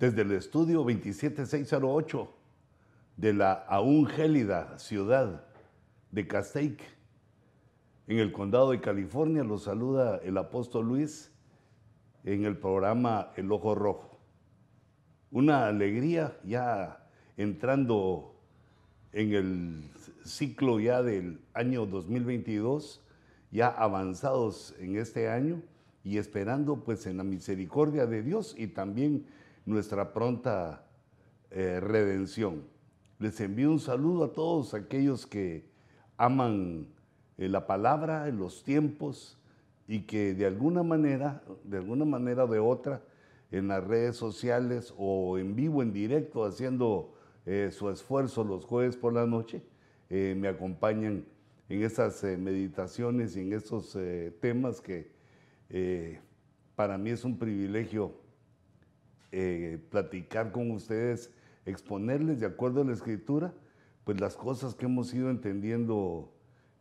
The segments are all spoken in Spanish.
desde el estudio 27608 de la aún gélida ciudad de Castaic, en el condado de California, los saluda el apóstol Luis en el programa El Ojo Rojo. Una alegría ya entrando en el ciclo ya del año 2022, ya avanzados en este año y esperando pues en la misericordia de Dios y también nuestra pronta eh, redención. Les envío un saludo a todos aquellos que aman eh, la palabra, los tiempos y que de alguna manera, de alguna manera o de otra, en las redes sociales o en vivo, en directo, haciendo eh, su esfuerzo los jueves por la noche, me acompañan en esas meditaciones y en esos temas que para mí es un privilegio eh, platicar con ustedes, exponerles de acuerdo a la escritura, pues las cosas que hemos ido entendiendo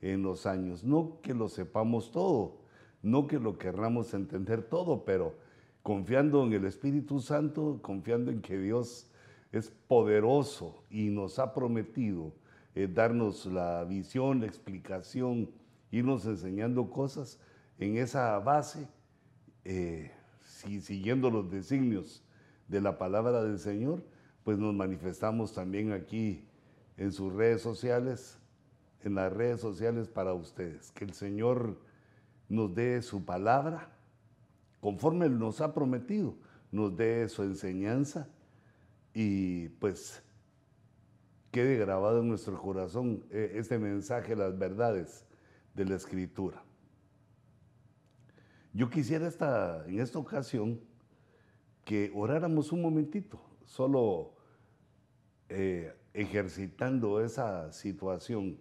en los años. No que lo sepamos todo, no que lo querramos entender todo, pero confiando en el Espíritu Santo, confiando en que Dios es poderoso y nos ha prometido eh, darnos la visión, la explicación, irnos enseñando cosas, en esa base, eh, siguiendo los designios de la palabra del Señor, pues nos manifestamos también aquí en sus redes sociales, en las redes sociales para ustedes. Que el Señor nos dé su palabra, conforme nos ha prometido, nos dé su enseñanza y pues quede grabado en nuestro corazón eh, este mensaje, las verdades de la Escritura. Yo quisiera esta, en esta ocasión que oráramos un momentito, solo eh, ejercitando esa situación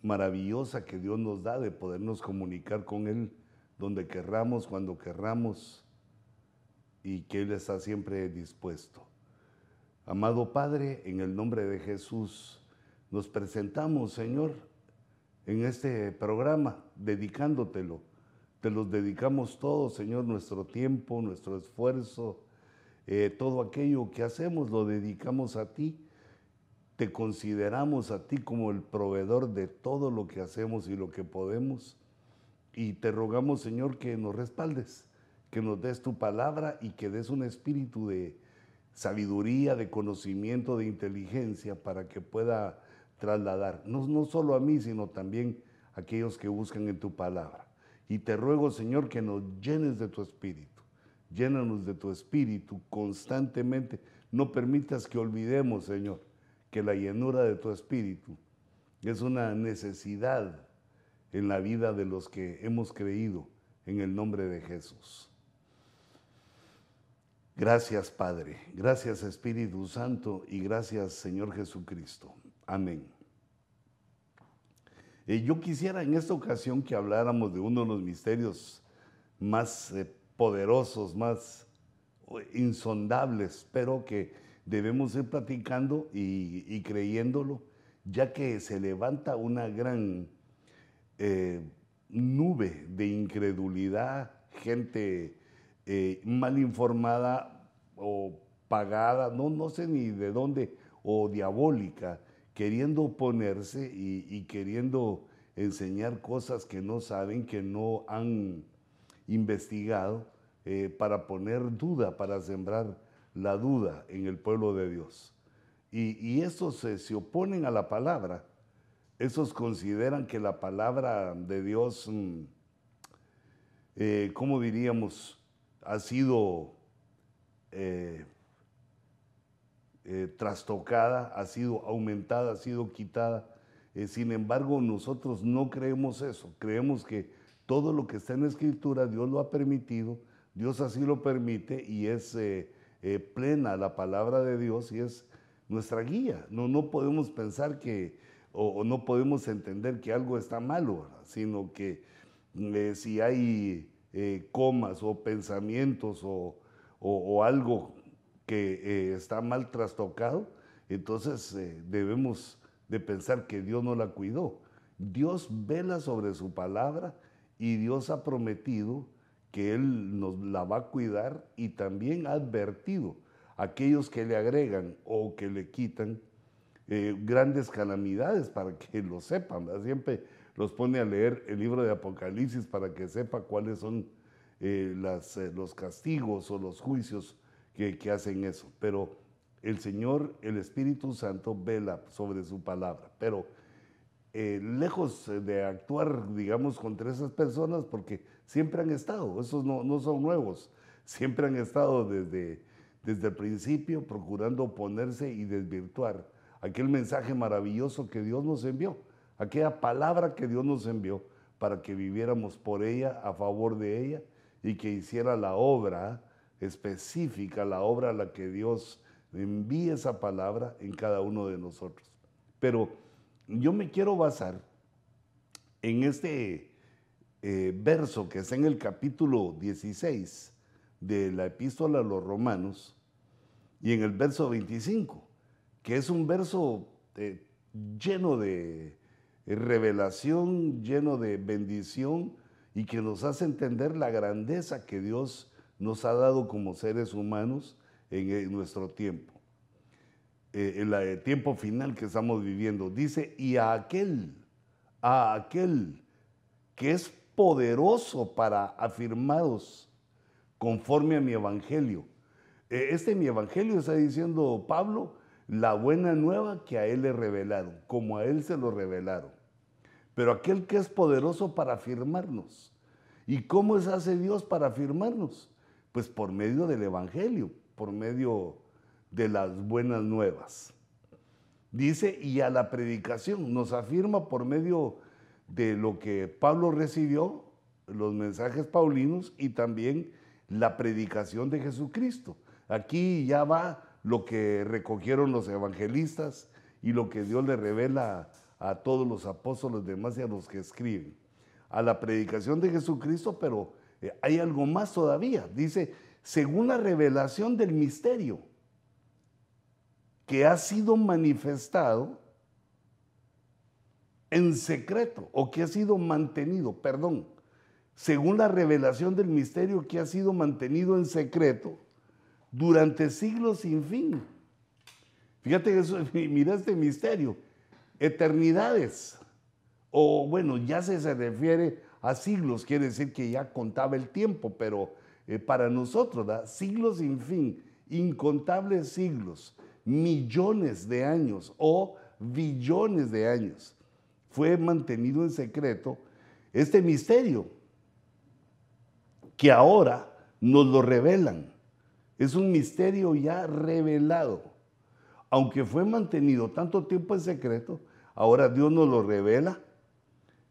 maravillosa que Dios nos da de podernos comunicar con Él donde querramos, cuando querramos, y que Él está siempre dispuesto. Amado Padre, en el nombre de Jesús, nos presentamos, Señor, en este programa, dedicándotelo te los dedicamos todos, Señor, nuestro tiempo, nuestro esfuerzo, eh, todo aquello que hacemos lo dedicamos a ti. Te consideramos a ti como el proveedor de todo lo que hacemos y lo que podemos. Y te rogamos, Señor, que nos respaldes, que nos des tu palabra y que des un espíritu de sabiduría, de conocimiento, de inteligencia para que pueda trasladar, no, no solo a mí, sino también a aquellos que buscan en tu palabra. Y te ruego, Señor, que nos llenes de tu espíritu. Llénanos de tu espíritu constantemente. No permitas que olvidemos, Señor, que la llenura de tu espíritu es una necesidad en la vida de los que hemos creído en el nombre de Jesús. Gracias, Padre. Gracias, Espíritu Santo. Y gracias, Señor Jesucristo. Amén. Eh, yo quisiera en esta ocasión que habláramos de uno de los misterios más eh, poderosos, más eh, insondables, pero que debemos ir platicando y, creyéndolo, ya que se levanta una gran nube de incredulidad, gente mal informada o pagada, no, no sé ni de dónde, o diabólica, queriendo oponerse y, queriendo enseñar cosas que no saben, que no han investigado, eh, para poner duda, para sembrar la duda en el pueblo de Dios. Y, estos se, oponen a la palabra. Esos consideran que la palabra de Dios, mm, eh, ¿cómo diríamos? Ha sido eh, eh, trastocada, ha sido aumentada, ha sido quitada. Eh, sin embargo, nosotros no creemos eso. Creemos que todo lo que está en la Escritura, Dios lo ha permitido, Dios así lo permite y es eh, plena la palabra de Dios y es nuestra guía. No, no podemos pensar que, o, no podemos entender que algo está malo, sino que si hay comas o pensamientos o, o algo que eh, está mal trastocado, entonces eh, debemos de pensar que Dios no la cuidó. Dios vela sobre su palabra y Dios ha prometido que Él nos la va a cuidar y también ha advertido a aquellos que le agregan o que le quitan eh, grandes calamidades para que lo sepan. Siempre los pone a leer el libro de Apocalipsis para que sepa cuáles son los castigos o los juicios que, hacen eso. Pero el Señor, el Espíritu Santo, vela sobre su palabra. Pero eh, lejos de actuar, digamos, contra esas personas, porque siempre han estado, esos no, no son nuevos, siempre han estado desde, desde el principio procurando oponerse y desvirtuar aquel mensaje maravilloso que Dios nos envió, aquella palabra que Dios nos envió para que viviéramos por ella, a favor de ella, y que hiciera la obra específica, la obra a la que Dios envía esa palabra en cada uno de nosotros. Pero yo me quiero basar en este eh, verso que está en el capítulo 16 de la epístola a los romanos y en el verso 25, que es un verso eh, lleno de revelación, lleno de bendición y que nos hace entender la grandeza que Dios nos ha dado como seres humanos en nuestro tiempo. Eh, en el tiempo final que estamos viviendo. Dice, y a aquel, a aquel que es poderoso para afirmaros conforme a mi evangelio. Eh, este mi evangelio está diciendo Pablo, la buena nueva que a él le revelaron, como a él se lo revelaron. Pero aquel que es poderoso para afirmarnos. ¿Y cómo se hace Dios para afirmarnos? Pues por medio del evangelio, por medio de las buenas nuevas. Dice, y a la predicación, nos afirma por medio de lo que Pablo recibió, los mensajes paulinos y también la predicación de Jesucristo. Aquí ya va lo que recogieron los evangelistas y lo que Dios le revela a todos los apóstoles demás y a los que escriben. A la predicación de Jesucristo, pero hay algo más todavía. Dice, según la revelación del misterio que ha sido manifestado en secreto o que ha sido mantenido, perdón, según la revelación del misterio que ha sido mantenido en secreto durante siglos sin fin. Fíjate eso, mira este misterio, eternidades, o bueno, ya se, se refiere a siglos, quiere decir que ya contaba el tiempo, pero eh, para nosotros, ¿da? siglos sin fin, incontables siglos millones de años o billones de años. Fue mantenido en secreto este misterio que ahora nos lo revelan. Es un misterio ya revelado. Aunque fue mantenido tanto tiempo en secreto, ahora Dios nos lo revela,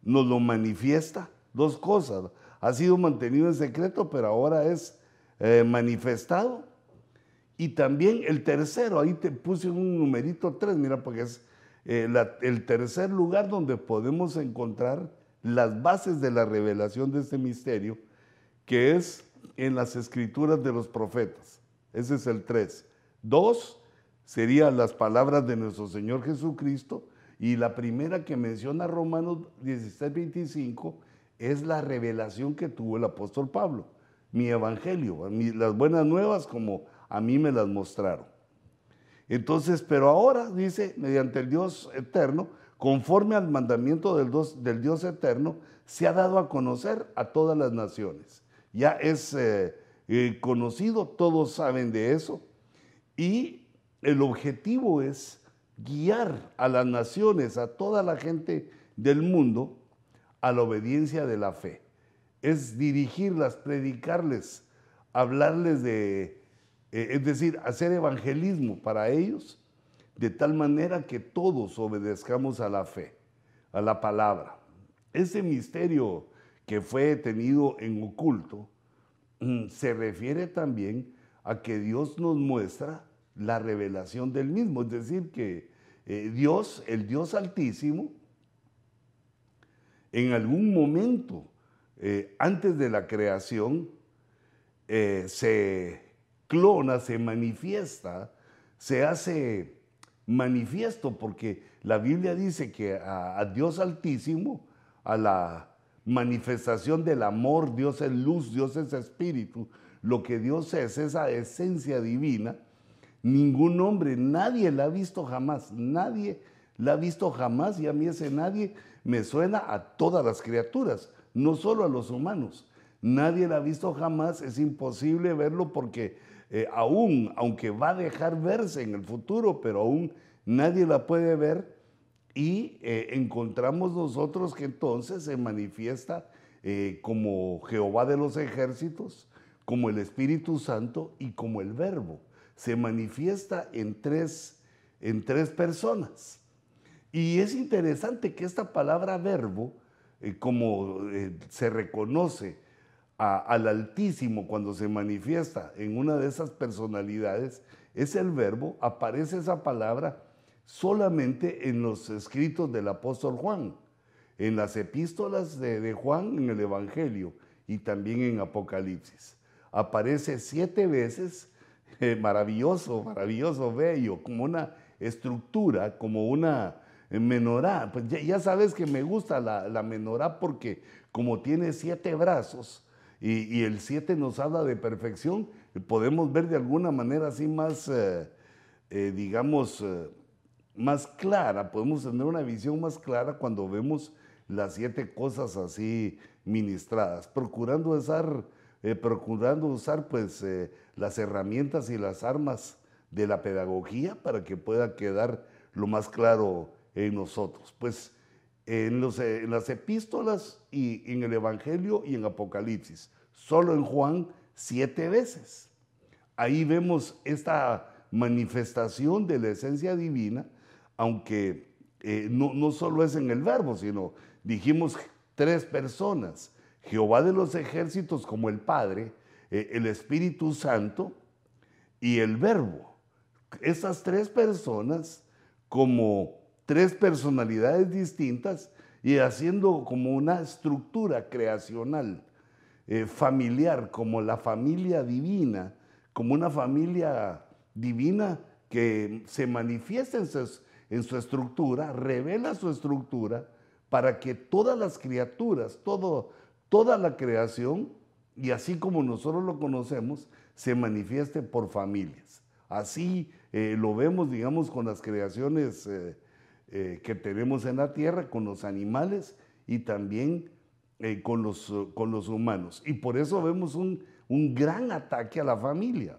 nos lo manifiesta. Dos cosas. Ha sido mantenido en secreto, pero ahora es eh, manifestado y también el tercero, ahí te puse un numerito tres, mira, porque es eh, el tercer lugar donde podemos encontrar las bases de la revelación de este misterio, que es en las escrituras de los profetas. Ese es el tres. Dos serían las palabras de nuestro Señor Jesucristo. Y la primera que menciona Romanos 16, 25 es la revelación que tuvo el apóstol Pablo. Mi evangelio, las buenas nuevas como a mí me las mostraron. Entonces, pero ahora, dice, mediante el Dios eterno, conforme al mandamiento del Dios, eterno, se ha dado a conocer a todas las naciones. Ya es eh, eh, conocido, todos saben de eso. Y el objetivo es guiar a las naciones, a toda la gente del mundo, a la obediencia de la fe. Es dirigirlas, predicarles, hablarles de eh, es decir, hacer evangelismo para ellos de tal manera que todos obedezcamos a la fe, a la palabra. Ese misterio que fue tenido en oculto mm, se refiere también a que Dios nos muestra la revelación del mismo, es decir, que eh, Dios, el Dios altísimo, en algún momento eh, antes de la creación, se clona, se manifiesta, se hace manifiesto, porque la Biblia dice que a, Dios Altísimo, a la manifestación del amor, Dios es luz, Dios es espíritu, lo que Dios es, esa esencia divina, ningún hombre, nadie la ha visto jamás, nadie la ha visto jamás y a mí ese nadie me suena a todas las criaturas, no solo a los humanos. Nadie la ha visto jamás, es imposible verlo porque eh, aún, aunque va a dejar verse en el futuro, pero aún nadie la puede ver y eh, encontramos nosotros que entonces se manifiesta eh, como Jehová de los ejércitos, como el Espíritu Santo y como el Verbo. Se manifiesta en tres, en tres personas. Y es interesante que esta palabra verbo, eh, como se reconoce al Altísimo cuando se manifiesta en una de esas personalidades, es el verbo, aparece esa palabra solamente en los escritos del apóstol Juan, en las epístolas de, Juan, en el Evangelio y también en Apocalipsis. Aparece siete veces, eh, maravilloso, maravilloso, bello, como una estructura, como una menorá. Pues ya, sabes que me gusta la, menorá porque como tiene siete brazos y, el siete nos habla de perfección, podemos ver de alguna manera así más, eh, eh, digamos, más clara, podemos tener una visión más clara cuando vemos las siete cosas así ministradas, procurando usar, eh, procurando usar pues eh, las herramientas y las armas de la pedagogía para que pueda quedar lo más claro en nosotros. Pues eh, en las epístolas y en el Evangelio y en Apocalipsis, solo en Juan siete veces. Ahí vemos esta manifestación de la esencia divina aunque eh, no, solo es en el verbo, sino dijimos tres personas, Jehová de los ejércitos como el Padre, eh, el Espíritu Santo y el verbo. Esas tres personas como tres personalidades distintas y haciendo como una estructura creacional, eh, familiar, como la familia divina, como una familia divina que se manifiesta en sus, en su estructura, revela su estructura para que todas las criaturas, todo, toda la creación, y así como nosotros lo conocemos, se manifieste por familias. Así eh, lo vemos, digamos, con las creaciones eh, eh, que tenemos en la tierra, con los animales y también con, los, con los humanos. Y por eso vemos un, un gran ataque a la familia.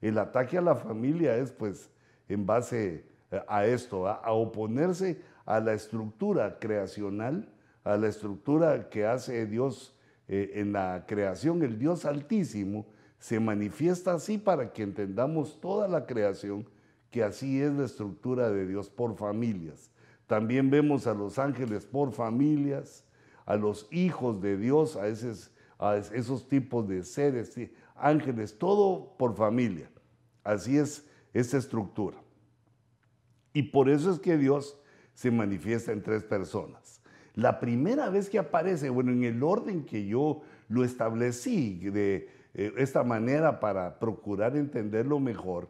El ataque a la familia es pues en base a esto, a, oponerse a la estructura creacional, a la estructura que hace Dios eh, en la creación, el Dios altísimo, se manifiesta así para que entendamos toda la creación, que así es la estructura de Dios por familias. También vemos a los ángeles por familias, a los hijos de Dios, a esos, a esos tipos de seres, ángeles, todo por familia. Así es esta estructura. Y por eso es que Dios se manifiesta en tres personas. La primera vez que aparece, bueno, en el orden que yo lo establecí de eh, esta manera para procurar entenderlo mejor,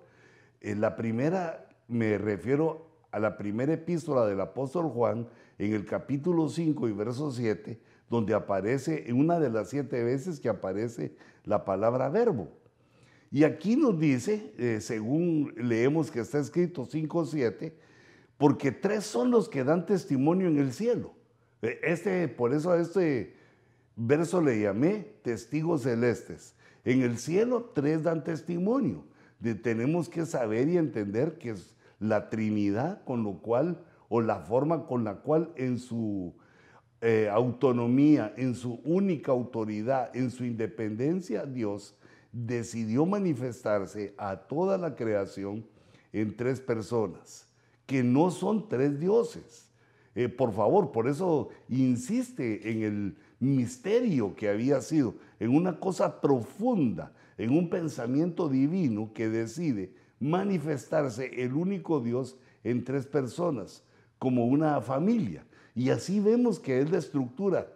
en eh, la primera me refiero a la primera epístola del apóstol Juan en el capítulo 5 y verso 7, donde aparece, una de las siete veces que aparece la palabra verbo. Y aquí nos dice, eh, según leemos que está escrito 5.7, porque tres son los que dan testimonio en el cielo. Eh, este, por eso a este verso le llamé testigos celestes. En el cielo tres dan testimonio. Tenemos que saber y entender que es la Trinidad con lo cual, o la forma con la cual en su eh, autonomía, en su única autoridad, en su independencia, Dios decidió manifestarse a toda la creación en tres personas, que no son tres dioses. Eh, por favor, por eso insiste en el misterio que había sido, en una cosa profunda, en un pensamiento divino que decide manifestarse el único Dios en tres personas, como una familia. Y así vemos que es la estructura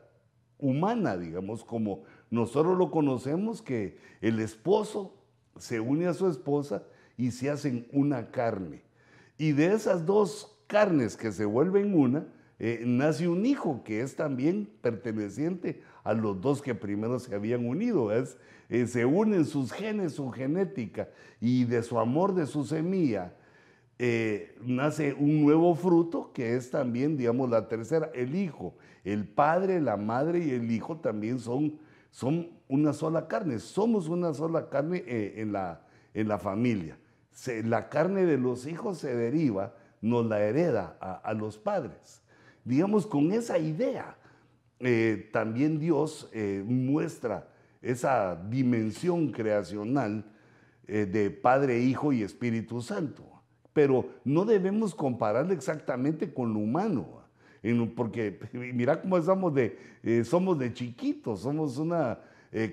humana, digamos, como nosotros lo conocemos que el esposo se une a su esposa y se hacen una carne. Y de esas dos carnes que se vuelven una, eh, nace un hijo que es también perteneciente a los dos que primero se habían unido. Es, eh, se unen sus genes, su genética, y de su amor, de su semilla, eh, nace un nuevo fruto que es también, digamos, la tercera, el hijo. El padre, la madre y el hijo también son, son una sola carne. Somos una sola carne en, la, en la familia. la carne de los hijos se deriva, nos la hereda a los padres. Digamos, con esa idea, eh, también Dios eh, muestra esa dimensión creacional eh, de Padre, Hijo y Espíritu Santo. Pero no debemos compararlo exactamente con lo humano, porque mira cómo estamos de, somos de chiquitos, somos una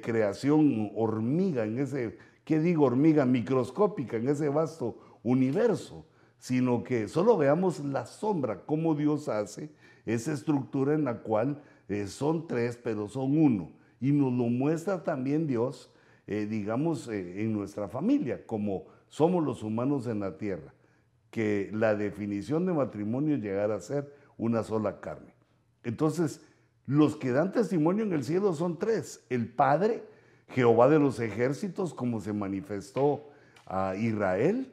creación hormiga en ese, ¿qué digo hormiga? Microscópica en ese vasto universo, sino que solo veamos la sombra, cómo Dios hace esa estructura en la cual eh, son tres, pero son uno. Y nos lo muestra también Dios, eh, digamos, eh, en nuestra familia, como somos los humanos en la tierra, que la definición de matrimonio llegará a ser una sola carne. Entonces, los que dan testimonio en el cielo son tres. El Padre, Jehová de los ejércitos, como se manifestó a Israel.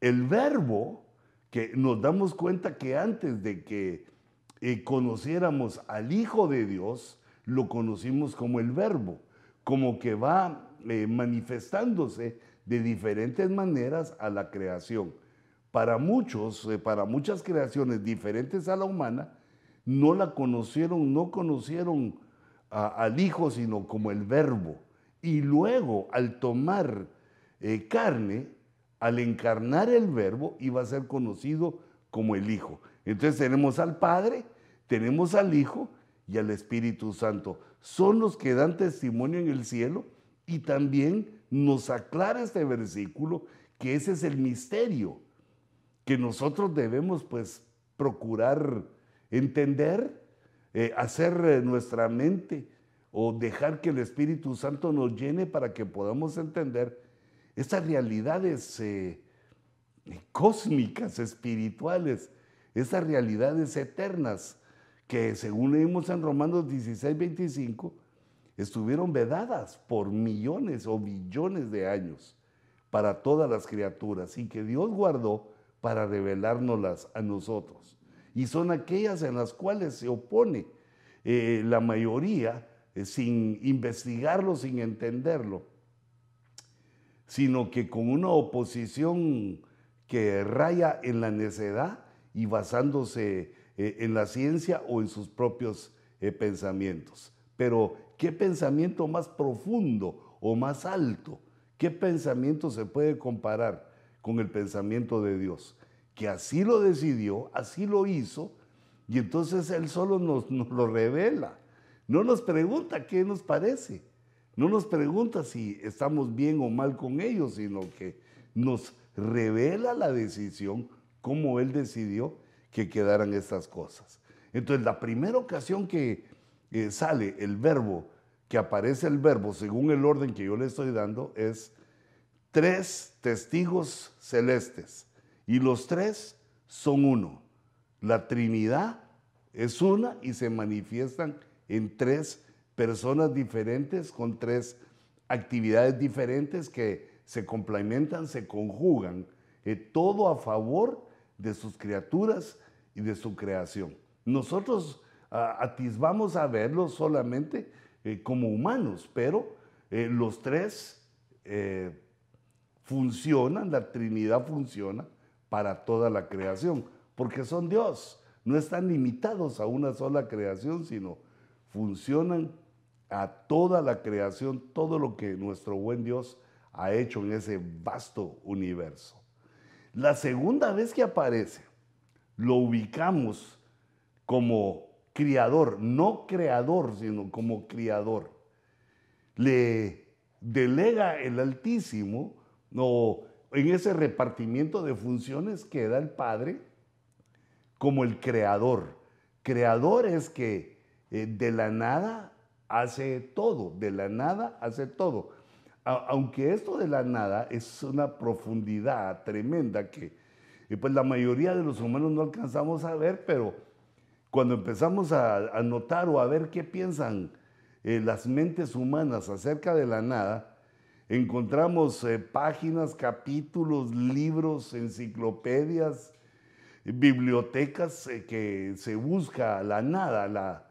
El Verbo, que nos damos cuenta que antes de que eh, conociéramos al Hijo de Dios, lo conocimos como el Verbo, como que va eh, manifestándose de diferentes maneras a la creación. Para muchos, eh, para muchas creaciones diferentes a la humana, no la conocieron, no conocieron al Hijo, sino como el Verbo. Y luego, al tomar carne, al encarnar el Verbo, iba a ser conocido como el Hijo. Entonces tenemos al Padre, tenemos al Hijo y al Espíritu Santo. Son los que dan testimonio en el cielo y también nos aclara este versículo que ese es el misterio que nosotros debemos pues procurar entender, eh, hacer nuestra mente o dejar que el Espíritu Santo nos llene para que podamos entender estas realidades eh, cósmicas, espirituales, esas realidades eternas que según leímos en Romanos 16, 25, estuvieron vedadas por millones o billones de años para todas las criaturas y que Dios guardó para revelárnoslas a nosotros. Y son aquellas en las cuales se opone eh, la mayoría eh, sin investigarlo, sin entenderlo, sino que con una oposición que raya en la necedad, y basándose eh, en la ciencia o en sus propios eh, pensamientos. Pero, ¿qué pensamiento más profundo o más alto? ¿Qué pensamiento se puede comparar con el pensamiento de Dios? Que así lo decidió, así lo hizo, y entonces Él solo nos, nos lo revela. No nos pregunta qué nos parece. No nos pregunta si estamos bien o mal con ellos, sino que nos revela la decisión cómo Él decidió que quedaran estas cosas. Entonces, la primera ocasión que eh, sale el verbo, que aparece el verbo según el orden que yo le estoy dando, es tres testigos celestes. Y los tres son uno. La Trinidad es una y se manifiestan en tres personas diferentes con tres actividades diferentes que se complementan, se conjugan, eh, todo a favor de sus criaturas y de su creación. Nosotros ah, atisbamos a verlos solamente eh, como humanos, pero eh, los tres eh, funcionan, la Trinidad funciona para toda la creación, porque son Dios, no están limitados a una sola creación, sino funcionan a toda la creación, todo lo que nuestro buen Dios ha hecho en ese vasto universo. La segunda vez que aparece, lo ubicamos como criador, no creador, sino como criador. Le delega el Altísimo no, en ese repartimiento de funciones que da el Padre como el creador. Creador es que eh, de la nada hace todo, de la nada hace todo aunque esto de la nada es una profundidad tremenda que pues la mayoría de los humanos no alcanzamos a ver, pero cuando empezamos a, notar o a ver qué piensan eh, las mentes humanas acerca de la nada, encontramos eh, páginas, capítulos, libros, enciclopedias, bibliotecas eh, que se busca la nada, la,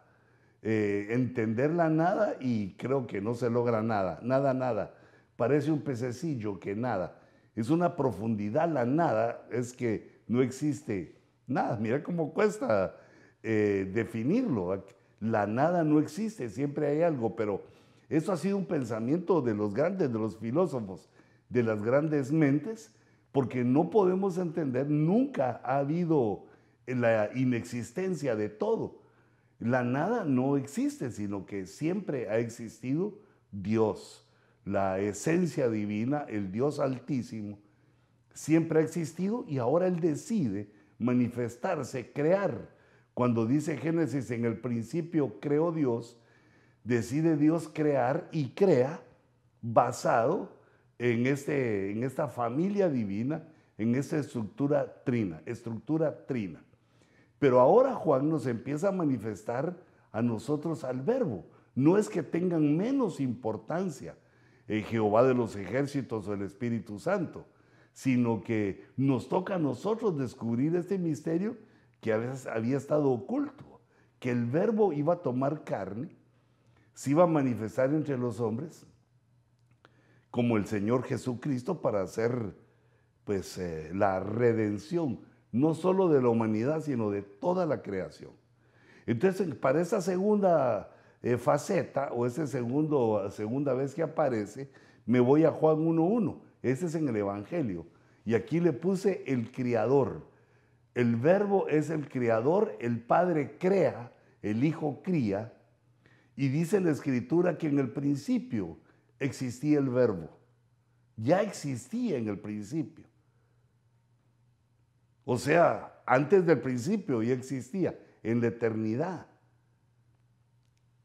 entender la nada y creo que no se logra nada, nada, nada. Parece un pececillo que nada. Es una profundidad la nada, es que no existe nada. Mira cómo cuesta eh, definirlo. La nada no existe, siempre hay algo, pero eso ha sido un pensamiento de los grandes, de los filósofos, de las grandes mentes, porque no podemos entender, nunca ha habido la inexistencia de todo. La nada no existe, sino que siempre ha existido Dios, la esencia divina, el Dios altísimo, siempre ha existido y ahora Él decide manifestarse, crear cuando dice Génesis, en el principio creó Dios, decide Dios crear y crea basado en, este, en esta familia divina, en esta estructura trina, estructura trina. Pero ahora Juan nos empieza a manifestar a nosotros al verbo. No es que tengan menos importancia en Jehová de los ejércitos o el Espíritu Santo, sino que nos toca a nosotros descubrir este misterio que a veces había estado oculto, que el verbo iba a tomar carne, se iba a manifestar entre los hombres, como el Señor Jesucristo para hacer pues eh, la redención, no solo de la humanidad, sino de toda la creación. Entonces, para esa segunda eh, faceta o esa segunda vez que aparece, me voy a Juan 1.1. Ese es en el Evangelio. Y aquí le puse el Criador el verbo es el creador, el Padre crea, el Hijo cría, y dice la Escritura que en el principio existía el verbo. Ya existía en el principio. O sea, antes del principio ya existía, en la eternidad.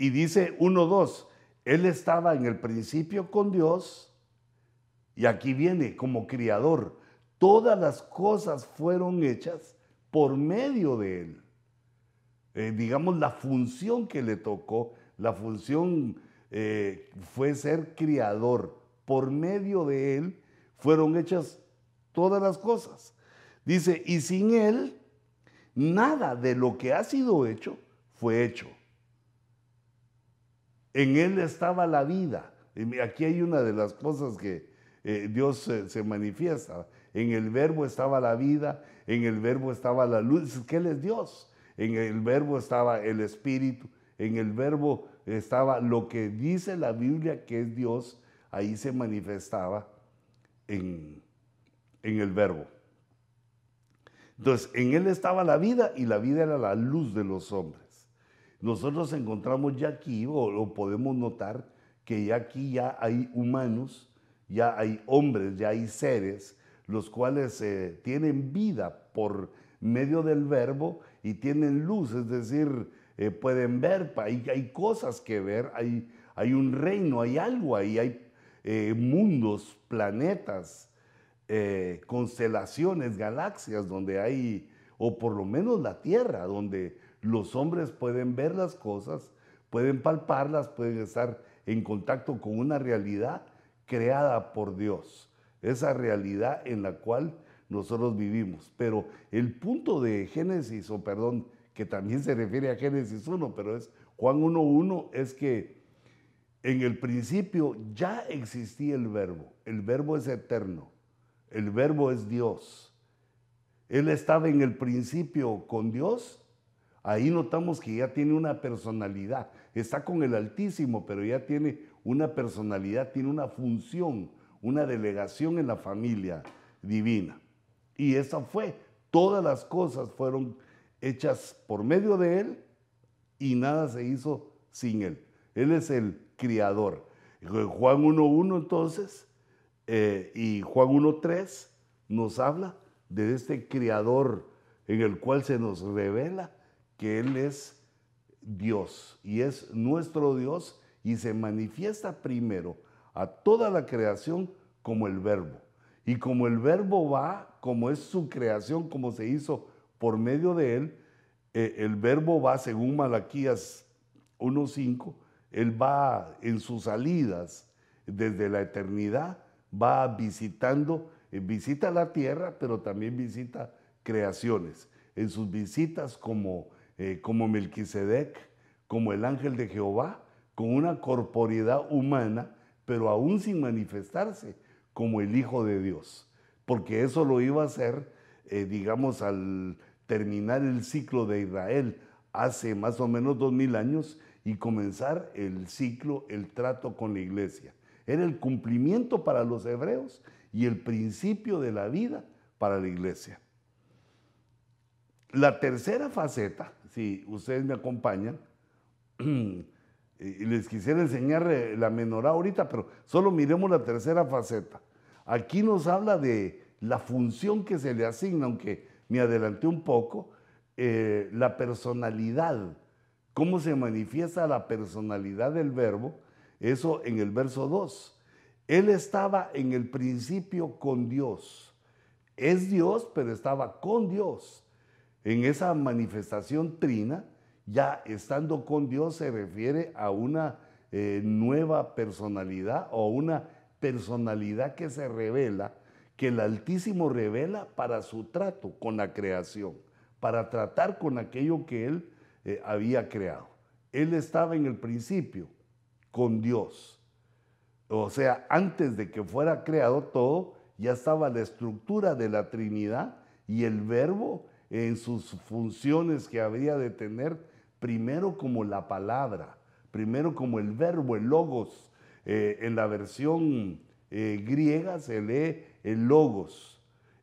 Y dice 1.2, Él estaba en el principio con Dios, y aquí viene como criador. Todas las cosas fueron hechas por medio de él. Eh, digamos, la función que le tocó, la función eh, fue ser criador. Por medio de él fueron hechas todas las cosas. Dice, y sin él, nada de lo que ha sido hecho fue hecho. En él estaba la vida. Aquí hay una de las cosas que eh, Dios se manifiesta. En el verbo estaba la vida, en el verbo estaba la luz. ¿Qué es Dios? En el verbo estaba el Espíritu, en el verbo estaba lo que dice la Biblia que es Dios, ahí se manifestaba en, en el verbo. Entonces, en él estaba la vida y la vida era la luz de los hombres. Nosotros encontramos ya aquí, o lo podemos notar, que ya aquí ya hay humanos, ya hay hombres, ya hay seres los cuales eh, tienen vida por medio del verbo y tienen luz, es decir, eh, pueden ver, hay, cosas que ver, hay, hay, un reino, hay algo ahí, hay eh, mundos, planetas, constelaciones, galaxias donde hay, o por lo menos la Tierra, donde los hombres pueden ver las cosas, pueden palparlas, pueden estar en contacto con una realidad creada por Dios esa realidad en la cual nosotros vivimos. Pero el punto de Génesis, o perdón, que también se refiere a Génesis 1, pero es Juan 1.1, es que en el principio ya existía el verbo. El verbo es eterno. El verbo es Dios. Él estaba en el principio con Dios. Ahí notamos que ya tiene una personalidad. Está con el Altísimo, pero ya tiene una personalidad, tiene una función una delegación en la familia divina. Y esa fue, todas las cosas fueron hechas por medio de Él y nada se hizo sin Él. Él es el criador. Juan 1.1 entonces eh, y Juan 1.3 nos habla de este criador en el cual se nos revela que Él es Dios y es nuestro Dios y se manifiesta primero a toda la creación como el verbo. Y como el verbo va, como es su creación, como se hizo por medio de él, eh, el verbo va, según Malaquías 1.5, él va en sus salidas desde la eternidad, va visitando, eh, visita la tierra, pero también visita creaciones. En sus visitas como, eh, como Melquisedec, como el ángel de Jehová, con una corporidad humana, pero aún sin manifestarse como el Hijo de Dios. Porque eso lo iba a hacer, digamos, al terminar el ciclo de Israel hace más o menos dos mil años y comenzar el ciclo, el trato con la iglesia. Era el cumplimiento para los hebreos y el principio de la vida para la iglesia. La tercera faceta, si ustedes me acompañan, les quisiera enseñar eh, la menorá ahorita, pero solo miremos la tercera faceta. Aquí nos habla de la función que se le asigna, aunque me adelanté un poco, eh, la personalidad, cómo se manifiesta la personalidad del verbo, eso en el verso 2. Él estaba en el principio con Dios. Es Dios, pero estaba con Dios. En esa manifestación trina, ya estando con Dios se refiere a una eh, nueva personalidad o una personalidad que se revela que el Altísimo revela para su trato con la creación, para tratar con aquello que Él eh, había creado. Él estaba en el principio con Dios. O sea, antes de que fuera creado todo, ya estaba la estructura de la Trinidad y el verbo en sus funciones que habría de tener, primero como la palabra, primero como el verbo, el logos. Eh, en la versión eh, griega se lee el logos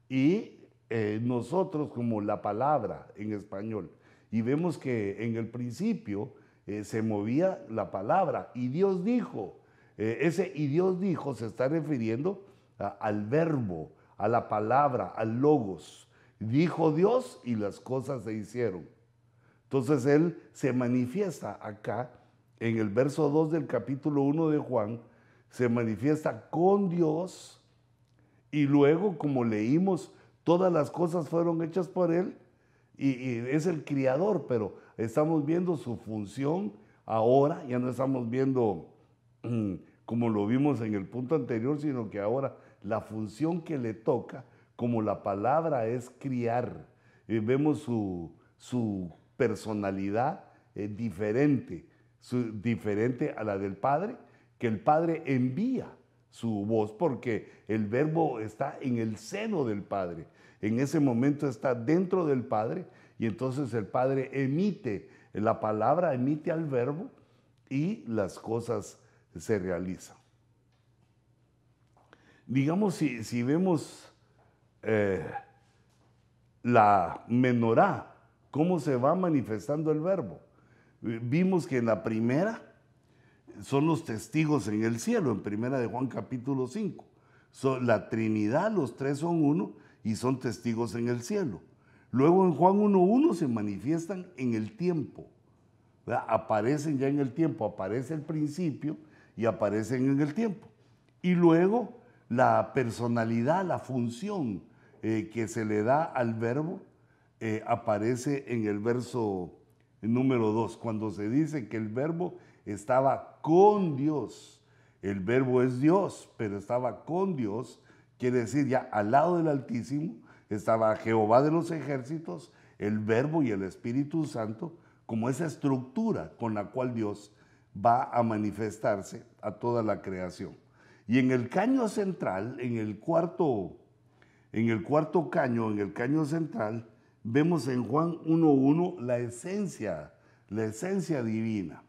y eh, nosotros como la palabra en español. Y vemos que en el principio se movía la palabra y Dios dijo, ese y Dios dijo se está refiriendo al verbo, a la palabra, al logos. Dijo Dios y las cosas se hicieron. Entonces Él se manifiesta acá en el verso 2 del capítulo 1 de Juan, se manifiesta con Dios y luego, como leímos, todas las cosas fueron hechas por Él y, es el criador, pero estamos viendo su función ahora, ya no estamos viendo mm, como lo vimos en el punto anterior, sino que ahora la función que le toca, como la palabra es criar, y vemos su, personalidad eh, diferente, diferente a la del Padre, que el Padre envía su voz porque el verbo está en el seno del Padre. En ese momento está dentro del Padre y entonces el Padre emite la palabra, emite al verbo y las cosas se realizan. Digamos, si, vemos eh, la menorá, cómo se va manifestando el verbo. Vimos que en la primera son los testigos en el cielo, en primera de Juan capítulo 5. la Trinidad, los tres son uno y son testigos en el cielo. Luego en Juan 1.1 se manifiestan en el tiempo. Aparecen ya en el tiempo, aparece el principio y aparecen en el tiempo. Y luego la personalidad, la función eh, que se le da al verbo eh, aparece en el verso número 2, cuando se dice que el verbo estaba con Dios. El verbo es Dios, pero estaba con Dios. Quiere decir, ya al lado del Altísimo estaba Jehová de los ejércitos, el verbo y el Espíritu Santo, como esa estructura con la cual Dios va a manifestarse a toda la creación. Y en el caño central, en el cuarto, en el cuarto caño, en el caño central, vemos en Juan 1.1 la esencia, la esencia divina.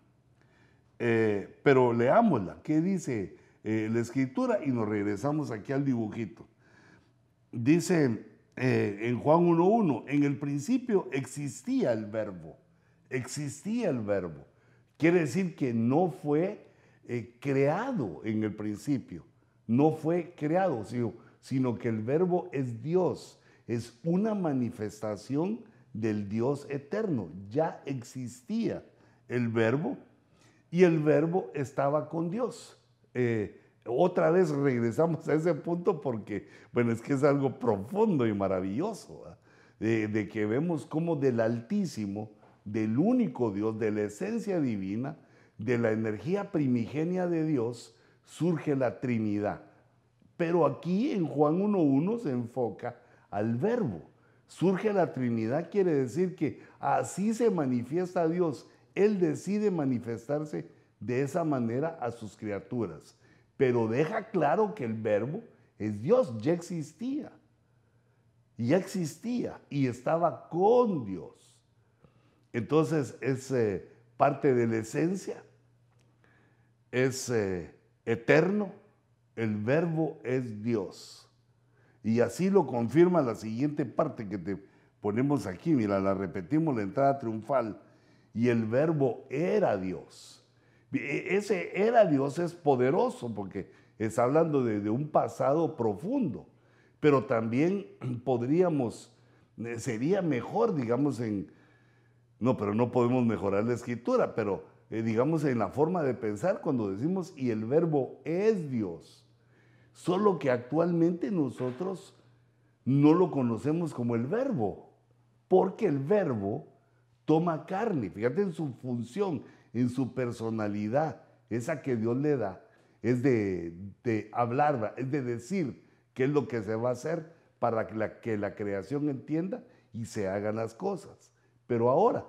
Eh, pero leámosla, ¿qué dice eh, la escritura? Y nos regresamos aquí al dibujito. Dice eh, en Juan 1.1, en el principio existía el verbo, existía el verbo. Quiere decir que no fue creado en el principio, no fue creado, sino, sino que el verbo es Dios, es una manifestación del Dios eterno, ya existía el verbo y el verbo estaba con Dios. Eh, otra vez regresamos a ese punto porque, bueno, es que es algo profundo y maravilloso. de, que vemos como del Altísimo, del único Dios, de la esencia divina, de la energía primigenia de Dios, surge la Trinidad. Pero aquí en Juan 1.1 se enfoca al verbo. Surge la Trinidad quiere decir que así se manifiesta Dios. Él decide manifestarse de esa manera a sus criaturas. Pero deja claro que el verbo es Dios, ya existía. Ya existía y estaba con Dios. Entonces es eh, parte de la esencia, es eh, eterno, el verbo es Dios. Y así lo confirma la siguiente parte que te ponemos aquí, mira, la repetimos, la entrada triunfal. Y el verbo era Dios. E, ese era Dios es poderoso porque está hablando de, un pasado profundo, pero también podríamos, eh, sería mejor, digamos, en, no, pero no podemos mejorar la escritura, pero eh, digamos en la forma de pensar cuando decimos y el verbo es Dios. Solo que actualmente nosotros no lo conocemos como el verbo, porque el verbo toma carne, fíjate en su función, en su personalidad, esa que Dios le da, es de, hablar, es de decir qué es lo que se va a hacer para que la creación entienda y se hagan las cosas. Pero ahora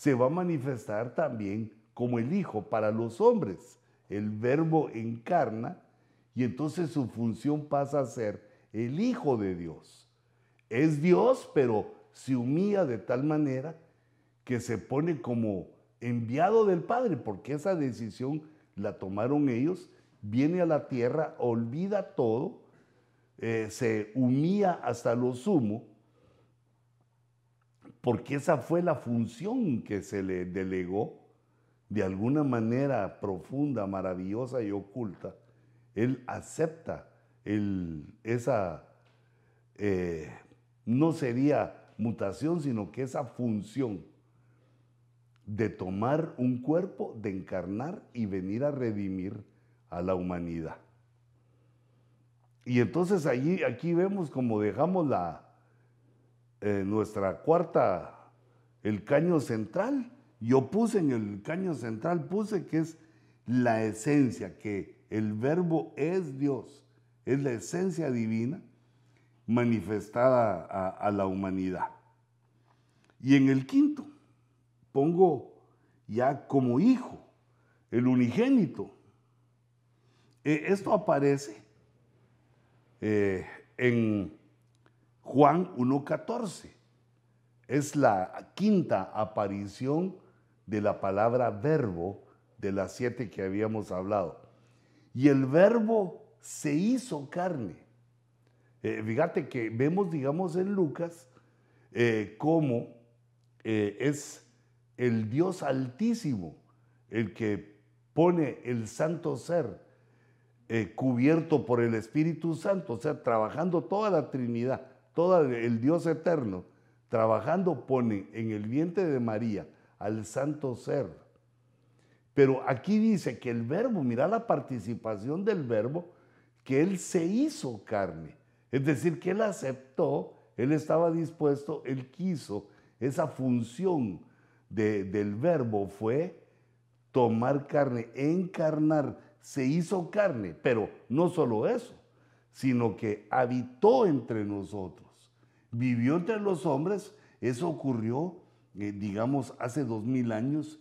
se va a manifestar también como el Hijo para los hombres. El verbo encarna y entonces su función pasa a ser el Hijo de Dios. Es Dios, pero se humilla de tal manera que se pone como enviado del Padre, porque esa decisión la tomaron ellos, viene a la tierra, olvida todo, eh, se humilla hasta lo sumo, porque esa fue la función que se le delegó de alguna manera profunda, maravillosa y oculta. Él acepta esa, eh, no sería mutación, sino que esa función de tomar un cuerpo, de encarnar y venir a redimir a la humanidad. Y entonces allí, aquí vemos como dejamos la, eh, nuestra cuarta, el caño central. Yo puse en el caño central, puse que es la esencia, que el verbo es Dios, es la esencia divina manifestada a la humanidad. Y en el quinto, pongo ya como hijo, el unigénito. Eh, esto aparece eh, en Juan 1.14. Es la quinta aparición de la palabra verbo de las siete que habíamos hablado. Y el verbo se hizo carne. Eh, fíjate que vemos, digamos, en Lucas cómo es el Dios altísimo, el que pone el santo ser eh, cubierto por el Espíritu Santo, o sea, trabajando toda la Trinidad, todo el Dios eterno, trabajando pone en el vientre de María al santo ser. Pero aquí dice que el verbo, mira la participación del verbo, que él se hizo carne. Es decir, que él aceptó, él estaba dispuesto, él quiso esa función del verbo fue tomar carne, encarnar, se hizo carne, pero no solo eso, sino que habitó entre nosotros, vivió entre los hombres, eso ocurrió, eh, digamos, hace dos mil años,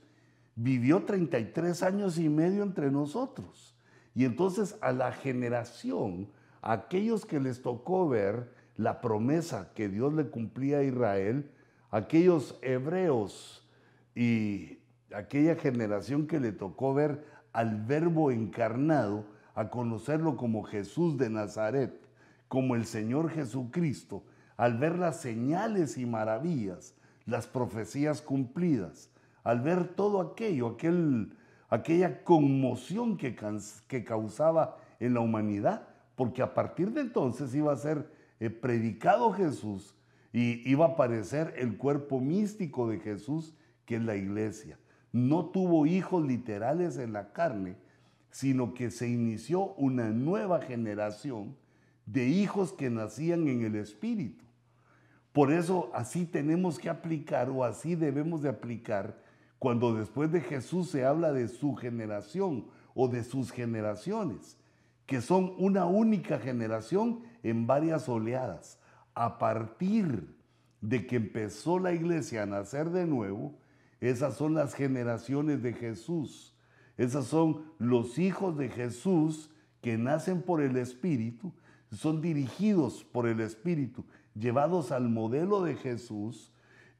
vivió 33 años y medio entre nosotros. Y entonces a la generación, aquellos que les tocó ver la promesa que Dios le cumplía a Israel, aquellos hebreos y aquella generación que le tocó ver al verbo encarnado, a conocerlo como Jesús de Nazaret, como el Señor Jesucristo, al ver las señales y maravillas, las profecías cumplidas, al ver todo aquello, aquel, aquella conmoción que, causaba en la humanidad, porque a partir de entonces iba a ser eh, predicado Jesús y iba a aparecer el cuerpo místico de Jesús que es la iglesia. No tuvo hijos literales en la carne, sino que se inició una nueva generación de hijos que nacían en el Espíritu. Por eso así tenemos que aplicar o así debemos de aplicar cuando después de Jesús se habla de su generación o de sus generaciones, que son una única generación en varias oleadas. A partir de que empezó la iglesia a nacer de nuevo, esas son las generaciones de Jesús. Esas son los hijos de Jesús que nacen por el Espíritu, son dirigidos por el Espíritu, llevados al modelo de Jesús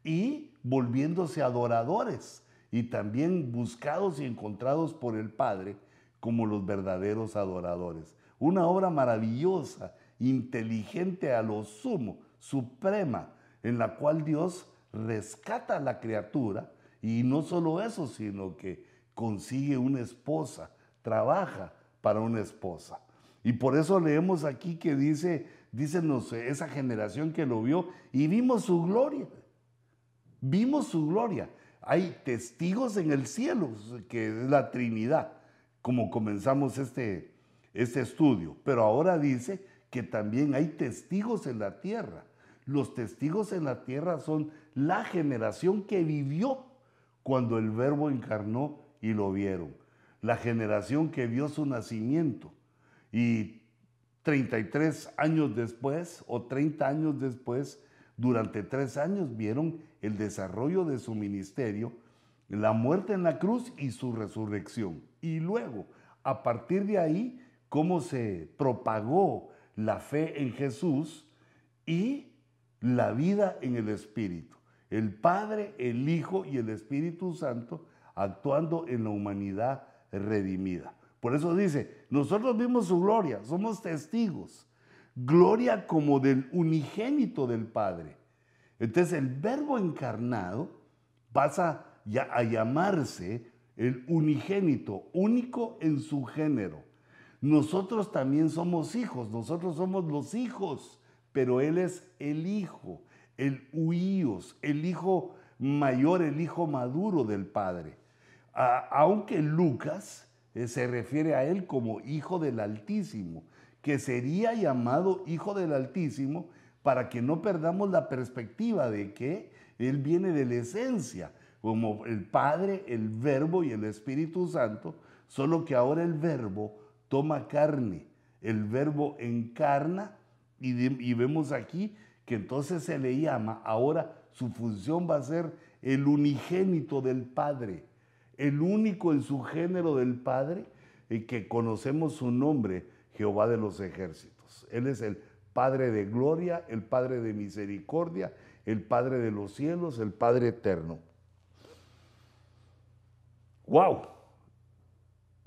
y volviéndose adoradores y también buscados y encontrados por el Padre como los verdaderos adoradores. Una obra maravillosa, inteligente a lo sumo, suprema, en la cual Dios rescata a la criatura y no solo eso, sino que consigue una esposa, trabaja para una esposa. Y por eso leemos aquí que dice, dícenos esa generación que lo vio y vimos su gloria. Vimos su gloria. Hay testigos en el cielo, que es la Trinidad, como comenzamos este, este estudio. Pero ahora dice que también hay testigos en la tierra. Los testigos en la tierra son la generación que vivió cuando el verbo encarnó y lo vieron. La generación que vio su nacimiento. Y 33 años después o 30 años después, durante tres años vieron el desarrollo de su ministerio, la muerte en la cruz y su resurrección. Y luego, a partir de ahí, cómo se propagó la fe en Jesús y la vida en el Espíritu. El Padre, el Hijo y el Espíritu Santo actuando en la humanidad redimida. Por eso dice, nosotros vimos su gloria, somos testigos. Gloria como del unigénito del Padre. Entonces el verbo encarnado pasa ya a llamarse el unigénito, único en su género. Nosotros también somos hijos, nosotros somos los hijos, pero Él es el hijo, el huíos, el hijo mayor, el hijo maduro del Padre. Aunque Lucas eh, se refiere a Él como hijo del Altísimo, que sería llamado hijo del Altísimo para que no perdamos la perspectiva de que Él viene de la esencia, como el Padre, el Verbo y el Espíritu Santo, solo que ahora el Verbo toma carne, el Verbo encarna y, y vemos aquí que entonces se le llama, ahora su función va a ser el unigénito del Padre, el único en su género del Padre, y que conocemos su nombre, Jehová de los ejércitos. Él es el Padre de gloria, el Padre de misericordia, el Padre de los cielos, el Padre eterno. ¡Wow!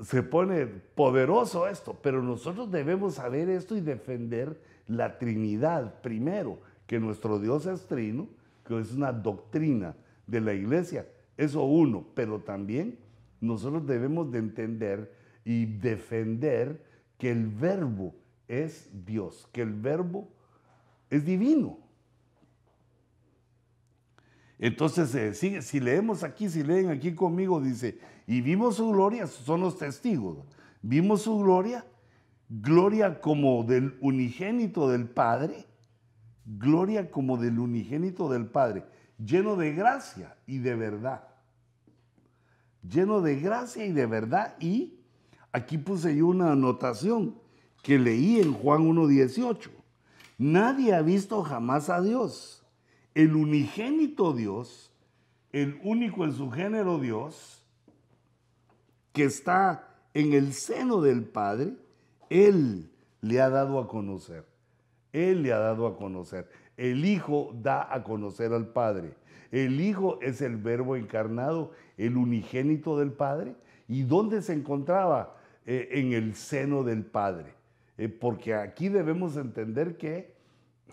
Se pone poderoso esto, pero nosotros debemos saber esto y defender la Trinidad primero, que nuestro Dios es trino, que es una doctrina de la iglesia, eso uno, pero también nosotros debemos de entender y defender que el verbo es Dios, que el verbo es divino. Entonces, eh, si leemos aquí, si leen aquí conmigo, dice, y vimos su gloria, son los testigos, vimos su gloria, gloria como del unigénito del Padre, gloria como del unigénito del Padre, lleno de gracia y de verdad. Lleno de gracia y de verdad. Y aquí puse yo una anotación que leí en Juan 1.18. Nadie ha visto jamás a Dios. El unigénito Dios, el único en su género Dios, que está en el seno del Padre, Él le ha dado a conocer. Él le ha dado a conocer. El Hijo da a conocer al Padre. El Hijo es el verbo encarnado, el unigénito del Padre. ¿Y dónde se encontraba? Eh, en el seno del Padre. Eh, porque aquí debemos entender que,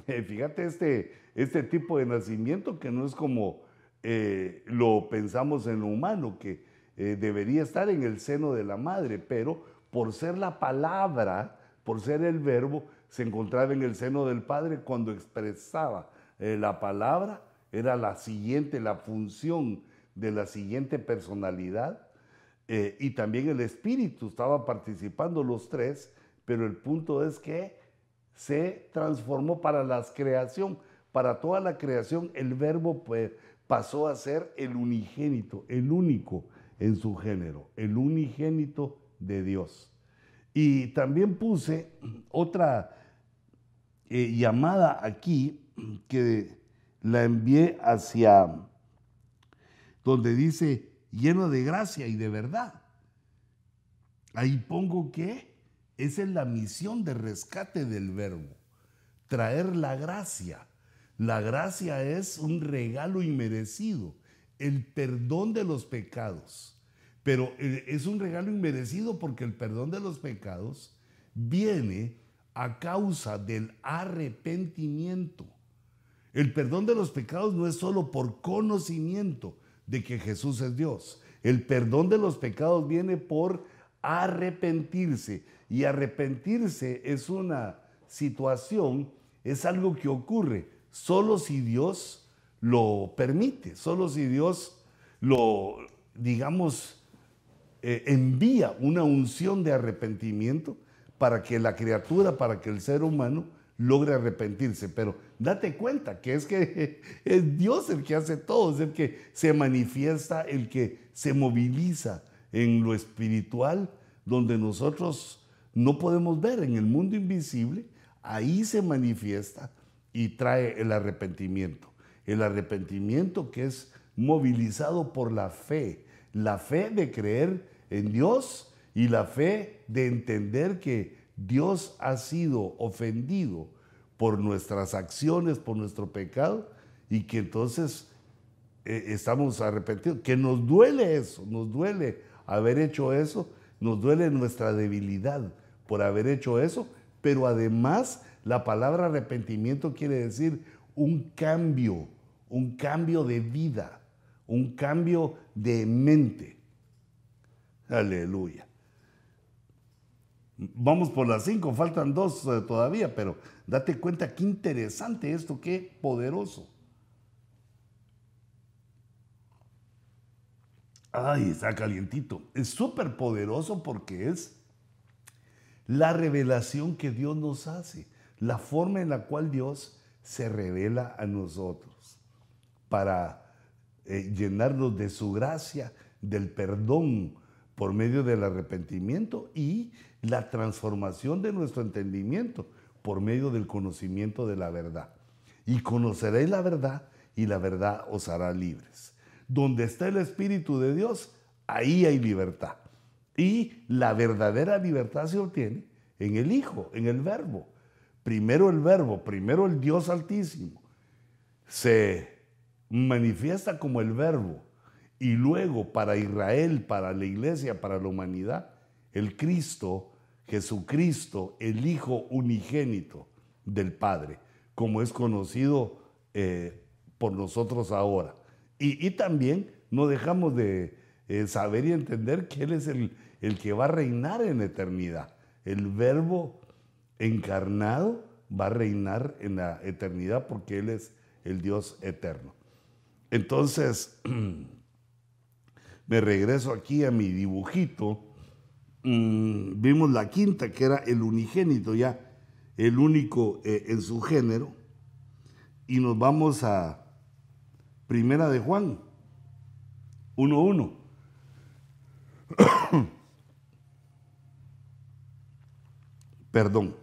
eh, fíjate, este, este tipo de nacimiento que no es como lo pensamos en lo humano, que debería estar en el seno de la madre, pero por ser la palabra, por ser el verbo, se encontraba en el seno del Padre cuando expresaba la palabra, era la siguiente, la función de la siguiente personalidad, y también el Espíritu estaba participando los tres pero el punto es que se transformó para la creación, para toda la creación, el verbo pues, pasó a ser el unigénito, el único en su género, el unigénito de Dios. Y también puse otra eh, llamada aquí que la envié hacia donde dice lleno de gracia y de verdad. Ahí pongo que esa es la misión de rescate del verbo, traer la gracia. La gracia es un regalo inmerecido, el perdón de los pecados. Pero eh, es un regalo inmerecido porque el perdón de los pecados viene a causa del arrepentimiento. El perdón de los pecados no es solo por conocimiento de que Jesús es Dios. El perdón de los pecados viene por arrepentirse. Y arrepentirse es una situación, es algo que ocurre solo si Dios lo permite, solo si Dios lo, digamos, eh, envía una unción de arrepentimiento para que la criatura, para que el ser humano logre arrepentirse. Pero date cuenta que es que es Dios el que hace todo, es el que se manifiesta, el que se moviliza en lo espiritual, donde nosotros no podemos ver en el mundo invisible, ahí se manifiesta y trae el arrepentimiento. El arrepentimiento que es movilizado por la fe, la fe de creer en Dios y la fe de entender que Dios ha sido ofendido por nuestras acciones, por nuestro pecado, y que entonces eh, estamos arrepentidos, que nos duele eso, nos duele haber hecho eso, nos duele nuestra debilidad por haber hecho eso, pero además la palabra arrepentimiento quiere decir un cambio, un cambio de vida, un cambio de mente. Aleluya. Vamos por las cinco, faltan dos eh, todavía, pero date cuenta qué interesante esto, qué poderoso. Ay, está calientito. Es súper poderoso porque es la revelación que Dios nos hace, la forma en la cual Dios se revela a nosotros para eh, llenarnos de su gracia, del perdón por medio del arrepentimiento y la transformación de nuestro entendimiento por medio del conocimiento de la verdad. Y conoceréis la verdad y la verdad os hará libres. Donde está el Espíritu de Dios, ahí hay libertad. Y la verdadera libertad se obtiene en el Hijo, en el Verbo. Primero el Verbo, primero el Dios Altísimo. Se manifiesta como el Verbo. Y luego para Israel, para la iglesia, para la humanidad, el Cristo, Jesucristo, el Hijo unigénito del Padre, como es conocido eh, por nosotros ahora. Y, también no dejamos de eh, saber y entender que Él es el, el que va a reinar en eternidad. El verbo encarnado va a reinar en la eternidad porque Él es el Dios eterno. Entonces, me regreso aquí a mi dibujito Mm, vimos la quinta, que era el unigénito, ya el único eh, en su género, y nos vamos a Primera de Juan 1.1. Perdón.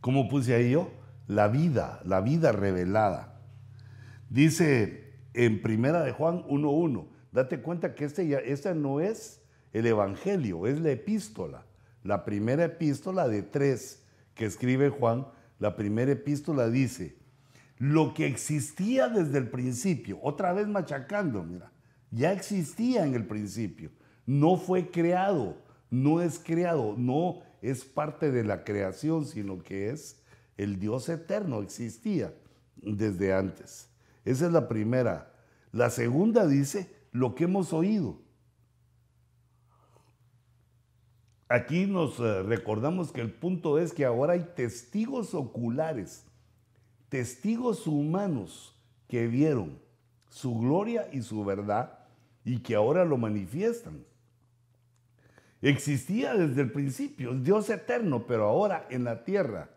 ¿Cómo puse ahí yo? La vida, la vida revelada. Dice en Primera de Juan 1.1, date cuenta que este ya, esta no es el Evangelio, es la epístola, la primera epístola de tres que escribe Juan, la primera epístola dice, lo que existía desde el principio, otra vez machacando, mira, ya existía en el principio, no fue creado, no es creado, no es parte de la creación, sino que es el Dios eterno, existía desde antes. Esa es la primera. La segunda dice, lo que hemos oído. Aquí nos eh, recordamos que el punto es que ahora hay testigos oculares, testigos humanos que vieron su gloria y su verdad y que ahora lo manifiestan. Existía desde el principio, Dios eterno, pero ahora en la tierra.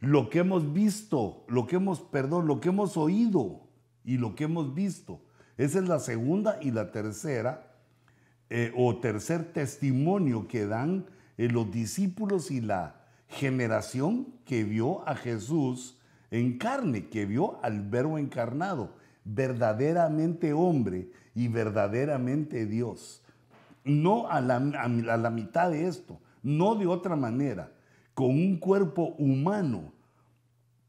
lo que hemos visto, lo que hemos, perdón, lo que hemos oído y lo que hemos visto. Esa es la segunda y la tercera, eh, o tercer testimonio que dan eh, los discípulos y la generación que vio a Jesús en carne, que vio al verbo encarnado, verdaderamente hombre y verdaderamente Dios. No a la, a la mitad de esto, no de otra manera, con un cuerpo humano,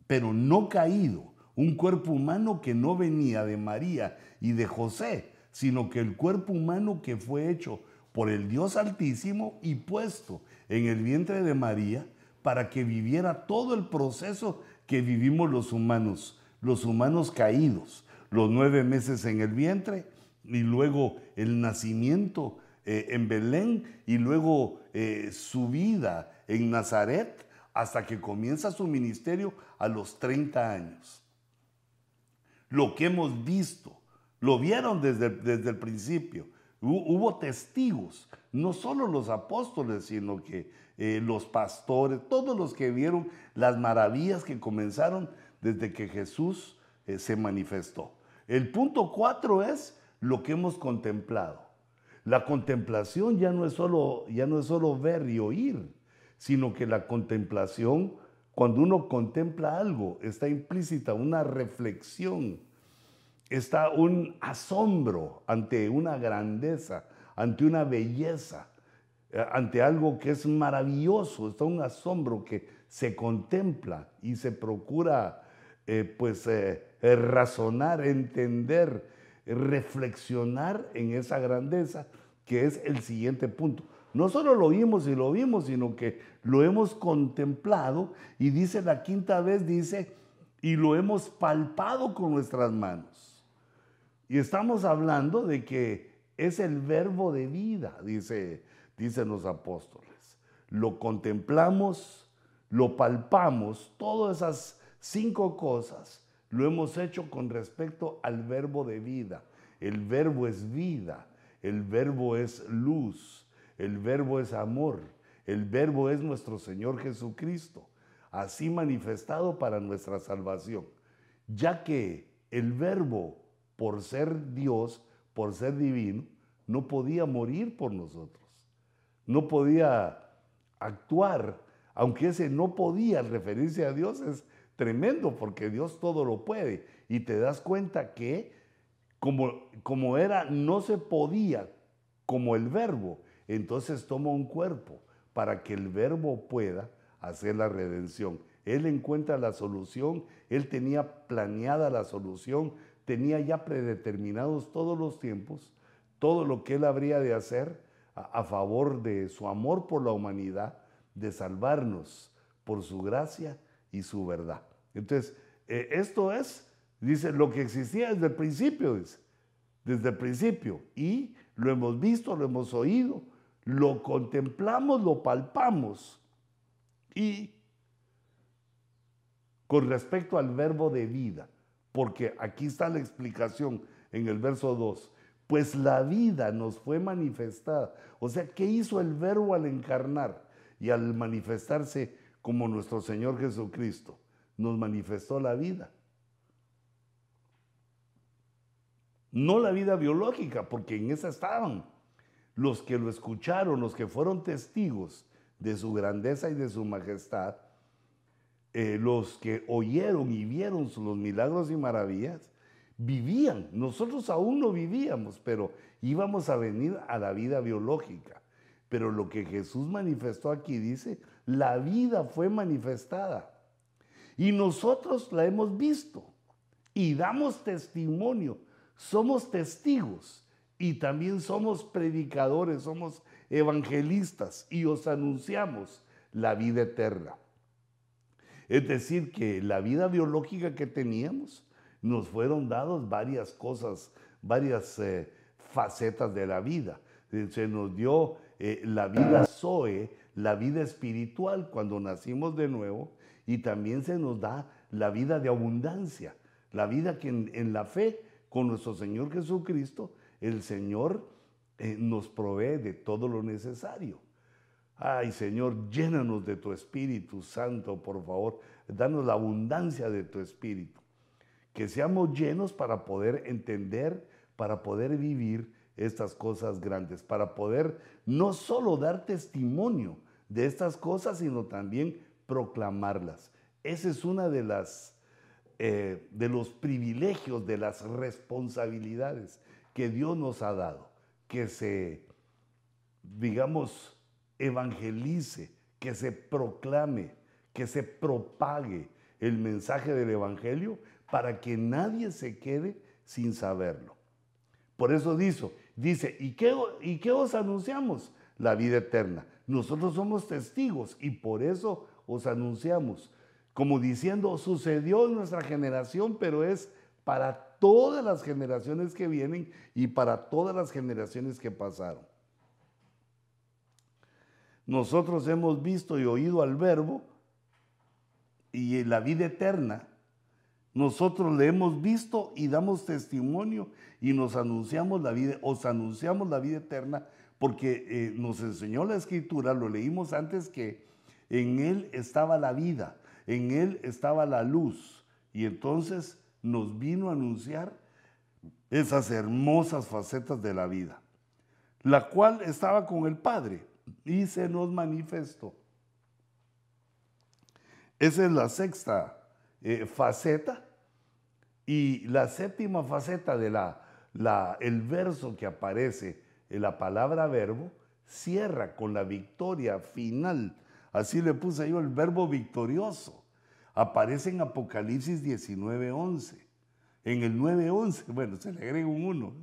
pero no caído, un cuerpo humano que no venía de María y de José, sino que el cuerpo humano que fue hecho por el Dios Altísimo y puesto en el vientre de María para que viviera todo el proceso que vivimos los humanos, los humanos caídos, los nueve meses en el vientre y luego el nacimiento eh, en Belén y luego eh, su vida en Nazaret hasta que comienza su ministerio a los 30 años. Lo que hemos visto, lo vieron desde, desde el principio. Hubo testigos, no solo los apóstoles, sino que eh, los pastores, todos los que vieron las maravillas que comenzaron desde que Jesús se manifestó. El punto cuatro es lo que hemos contemplado. La contemplación ya no es solo, ya no es solo ver y oír, sino que la contemplación, cuando uno contempla algo, está implícita una reflexión, está un asombro ante una grandeza, ante una belleza, eh, ante algo que es maravilloso, está un asombro que se contempla y se procura eh, pues eh, razonar, entender, reflexionar en esa grandeza, que es el siguiente punto. No solo lo oímos y lo vimos, sino que lo hemos contemplado y dice la quinta vez, dice, y lo hemos palpado con nuestras manos. Y estamos hablando de que es el verbo de vida, dice, dicen los apóstoles. Lo contemplamos, lo palpamos, todas esas cinco cosas lo hemos hecho con respecto al verbo de vida. El verbo es vida, el verbo es luz, el verbo es amor, el verbo es nuestro Señor Jesucristo, así manifestado para nuestra salvación, ya que el verbo, por ser Dios, por ser divino, no podía morir por nosotros, no podía actuar, aunque ese no podía referirse a Dios es tremendo porque Dios todo lo puede. Y te das cuenta que como, como era, no se podía como el verbo, entonces toma un cuerpo para que el verbo pueda hacer la redención. Él encuentra la solución, él tenía planeada la solución, tenía ya predeterminados todos los tiempos, todo lo que él habría de hacer a, favor de su amor por la humanidad, de salvarnos por su gracia y su verdad. Entonces, eh, esto es, dice, lo que existía desde el principio, dice, desde el principio. Y lo hemos visto, lo hemos oído, lo contemplamos, lo palpamos. Y con respecto al verbo de vida, porque aquí está la explicación en el verso 2, pues la vida nos fue manifestada. O sea, ¿qué hizo el verbo al encarnar y al manifestarse como nuestro Señor Jesucristo? Nos manifestó la vida. No la vida biológica, porque en esa estaban los que lo escucharon, los que fueron testigos de su grandeza y de su majestad, eh, los que oyeron y vieron los milagros y maravillas, vivían. Nosotros aún no vivíamos, pero íbamos a venir a la vida biológica. Pero lo que Jesús manifestó aquí dice, la vida fue manifestada. Y nosotros la hemos visto y damos testimonio somos testigos y también somos predicadores, somos evangelistas y os anunciamos la vida eterna. Es decir, que la vida biológica que teníamos nos fueron dados varias cosas, varias eh, facetas de la vida. Se nos dio eh, la vida Zoe, la vida espiritual cuando nacimos de nuevo, y también se nos da la vida de abundancia, la vida que en la fe con nuestro Señor Jesucristo, el Señor eh, nos provee de todo lo necesario. Ay Señor, llénanos de tu Espíritu Santo, por favor. Danos la abundancia de tu Espíritu. Que seamos llenos para poder entender, para poder vivir estas cosas grandes, para poder no solo dar testimonio de estas cosas, sino también proclamarlas. Ese es una de las eh, de los privilegios, de las responsabilidades que Dios nos ha dado, que se, digamos, evangelice, que se proclame, que se propague el mensaje del Evangelio para que nadie se quede sin saberlo. Por eso dice, dice, ¿y qué, ¿y qué os anunciamos? La vida eterna. Nosotros somos testigos y por eso os anunciamos como diciendo, sucedió en nuestra generación, pero es para todas las generaciones que vienen y para todas las generaciones que pasaron. Nosotros hemos visto y oído al verbo y la vida eterna. Nosotros le hemos visto y damos testimonio y nos anunciamos la vida, os anunciamos la vida eterna porque eh, nos enseñó la escritura, lo leímos antes que en él estaba la vida en él estaba la luz y entonces nos vino a anunciar esas hermosas facetas de la vida, la cual estaba con el Padre y se nos manifestó. Esa es la sexta eh, faceta y la séptima faceta de la, el verso que aparece en la palabra verbo cierra con la victoria final Así le puse yo el verbo victorioso. Aparece en Apocalipsis 19:11. En el 9:11, bueno, se le agrega un 1.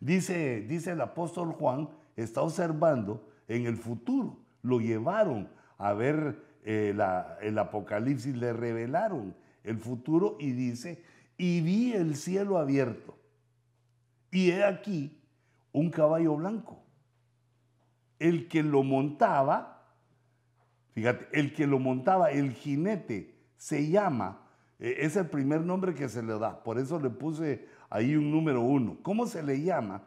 Dice, dice el apóstol Juan, está observando en el futuro. Lo llevaron a ver eh, el Apocalipsis, le revelaron el futuro y dice, y vi el cielo abierto. Y he aquí un caballo blanco. El que lo montaba Fíjate, el que lo montaba, el jinete, se llama, eh, es el primer nombre que se le da, por eso le puse ahí un número uno. ¿Cómo se le llama?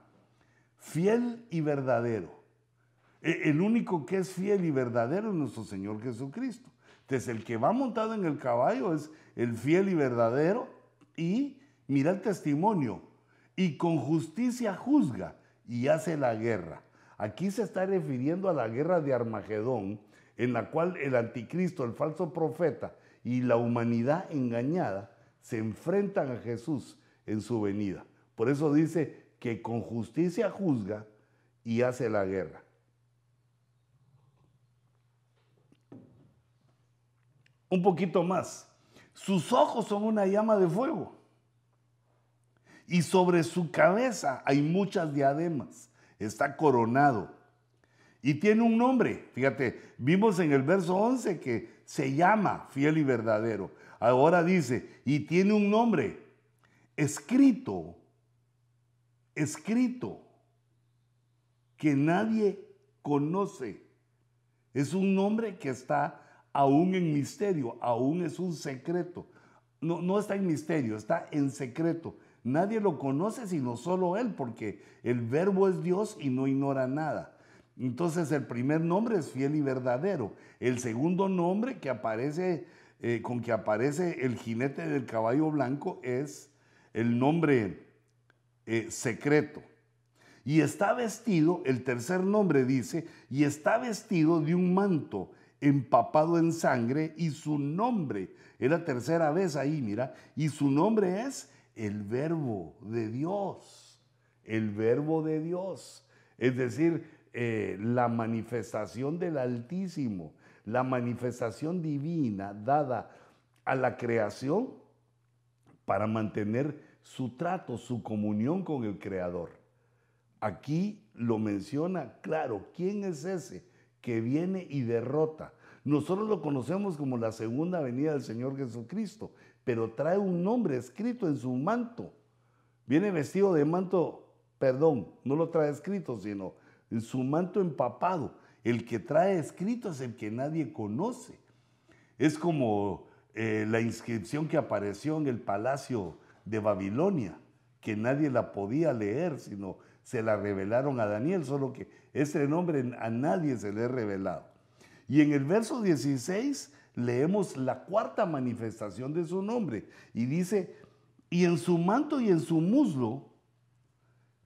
Fiel y verdadero. E, el único que es fiel y verdadero es nuestro Señor Jesucristo. Entonces el que va montado en el caballo es el fiel y verdadero y mira el testimonio y con justicia juzga y hace la guerra. Aquí se está refiriendo a la guerra de Armagedón, en la cual el anticristo, el falso profeta y la humanidad engañada se enfrentan a Jesús en su venida. Por eso dice que con justicia juzga y hace la guerra. Un poquito más. Sus ojos son una llama de fuego. Y sobre su cabeza hay muchas diademas. Está coronado y tiene un nombre. Fíjate, vimos en el verso 11 que se llama fiel y verdadero. Ahora dice, y tiene un nombre escrito, escrito, que nadie conoce. Es un nombre que está aún en misterio, aún es un secreto. No, no está en misterio, está en secreto. Nadie lo conoce sino solo Él, porque el verbo es Dios y no ignora nada. Entonces el primer nombre es fiel y verdadero. El segundo nombre que aparece, eh, con que aparece el jinete del caballo blanco es el nombre eh, secreto. Y está vestido, el tercer nombre dice, y está vestido de un manto empapado en sangre y su nombre, es la tercera vez ahí, mira, y su nombre es el verbo de Dios, el verbo de Dios. Es decir, eh, la manifestación del Altísimo, la manifestación divina dada a la creación para mantener su trato, su comunión con el Creador. Aquí lo menciona claro, ¿quién es ese que viene y derrota? Nosotros lo conocemos como la segunda venida del Señor Jesucristo, pero trae un nombre escrito en su manto. Viene vestido de manto, perdón, no lo trae escrito, sino en su manto empapado. El que trae escrito es el que nadie conoce. Es como eh, la inscripción que apareció en el palacio de Babilonia, que nadie la podía leer, sino se la revelaron a Daniel, solo que ese nombre a nadie se le ha revelado. Y en el verso 16 leemos la cuarta manifestación de su nombre y dice, y en su manto y en su muslo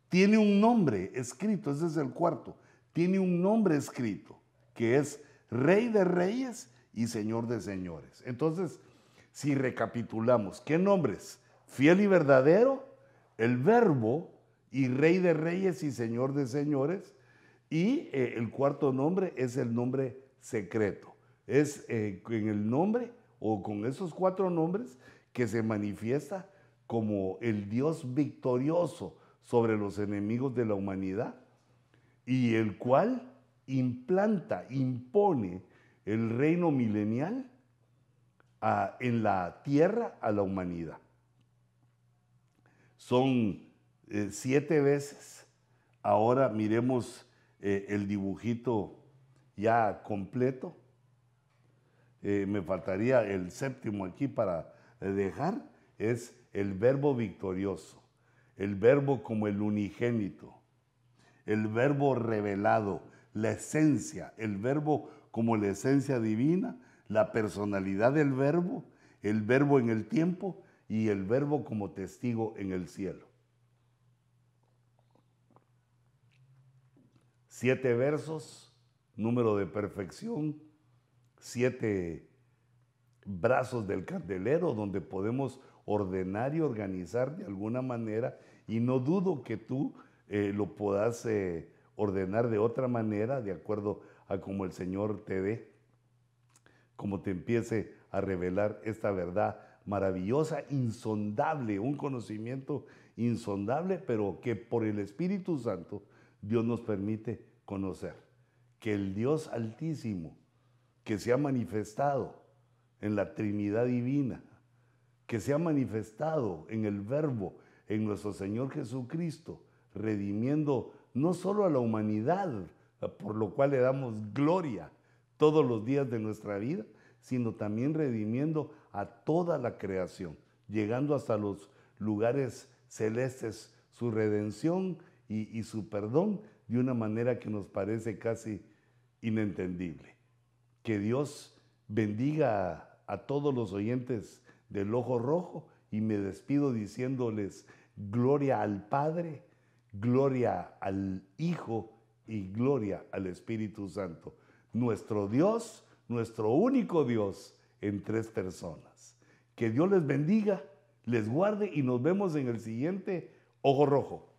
tiene un nombre escrito, ese es el cuarto, tiene un nombre escrito, que es Rey de Reyes y Señor de Señores. Entonces, si recapitulamos, ¿qué nombres? Fiel y verdadero, el verbo y Rey de Reyes y Señor de Señores. Y eh, el cuarto nombre es el nombre secreto. Es eh, en el nombre o con esos cuatro nombres que se manifiesta como el Dios victorioso sobre los enemigos de la humanidad y el cual implanta, impone el reino milenial en la tierra a la humanidad. Son eh, siete veces. Ahora miremos eh, el dibujito ya completo. Eh, me faltaría el séptimo aquí para dejar. Es el verbo victorioso, el verbo como el unigénito, el verbo revelado, la esencia, el verbo como la esencia divina, la personalidad del verbo, el verbo en el tiempo y el verbo como testigo en el cielo. Siete versos, número de perfección, siete brazos del candelero donde podemos ordenar y organizar de alguna manera y no dudo que tú eh, lo puedas eh, ordenar de otra manera de acuerdo a como el Señor te dé, como te empiece a revelar esta verdad maravillosa, insondable, un conocimiento insondable, pero que por el Espíritu Santo Dios nos permite conocer. Que el Dios altísimo, que se ha manifestado en la Trinidad Divina, que se ha manifestado en el Verbo, en nuestro Señor Jesucristo, redimiendo no solo a la humanidad, por lo cual le damos gloria todos los días de nuestra vida, sino también redimiendo a toda la creación, llegando hasta los lugares celestes, su redención y, su perdón de una manera que nos parece casi inentendible. Que Dios bendiga a, todos los oyentes del Ojo Rojo y me despido diciéndoles gloria al Padre, gloria al Hijo y gloria al Espíritu Santo. Nuestro Dios, nuestro único Dios en tres personas. Que Dios les bendiga, les guarde y nos vemos en el siguiente Ojo Rojo.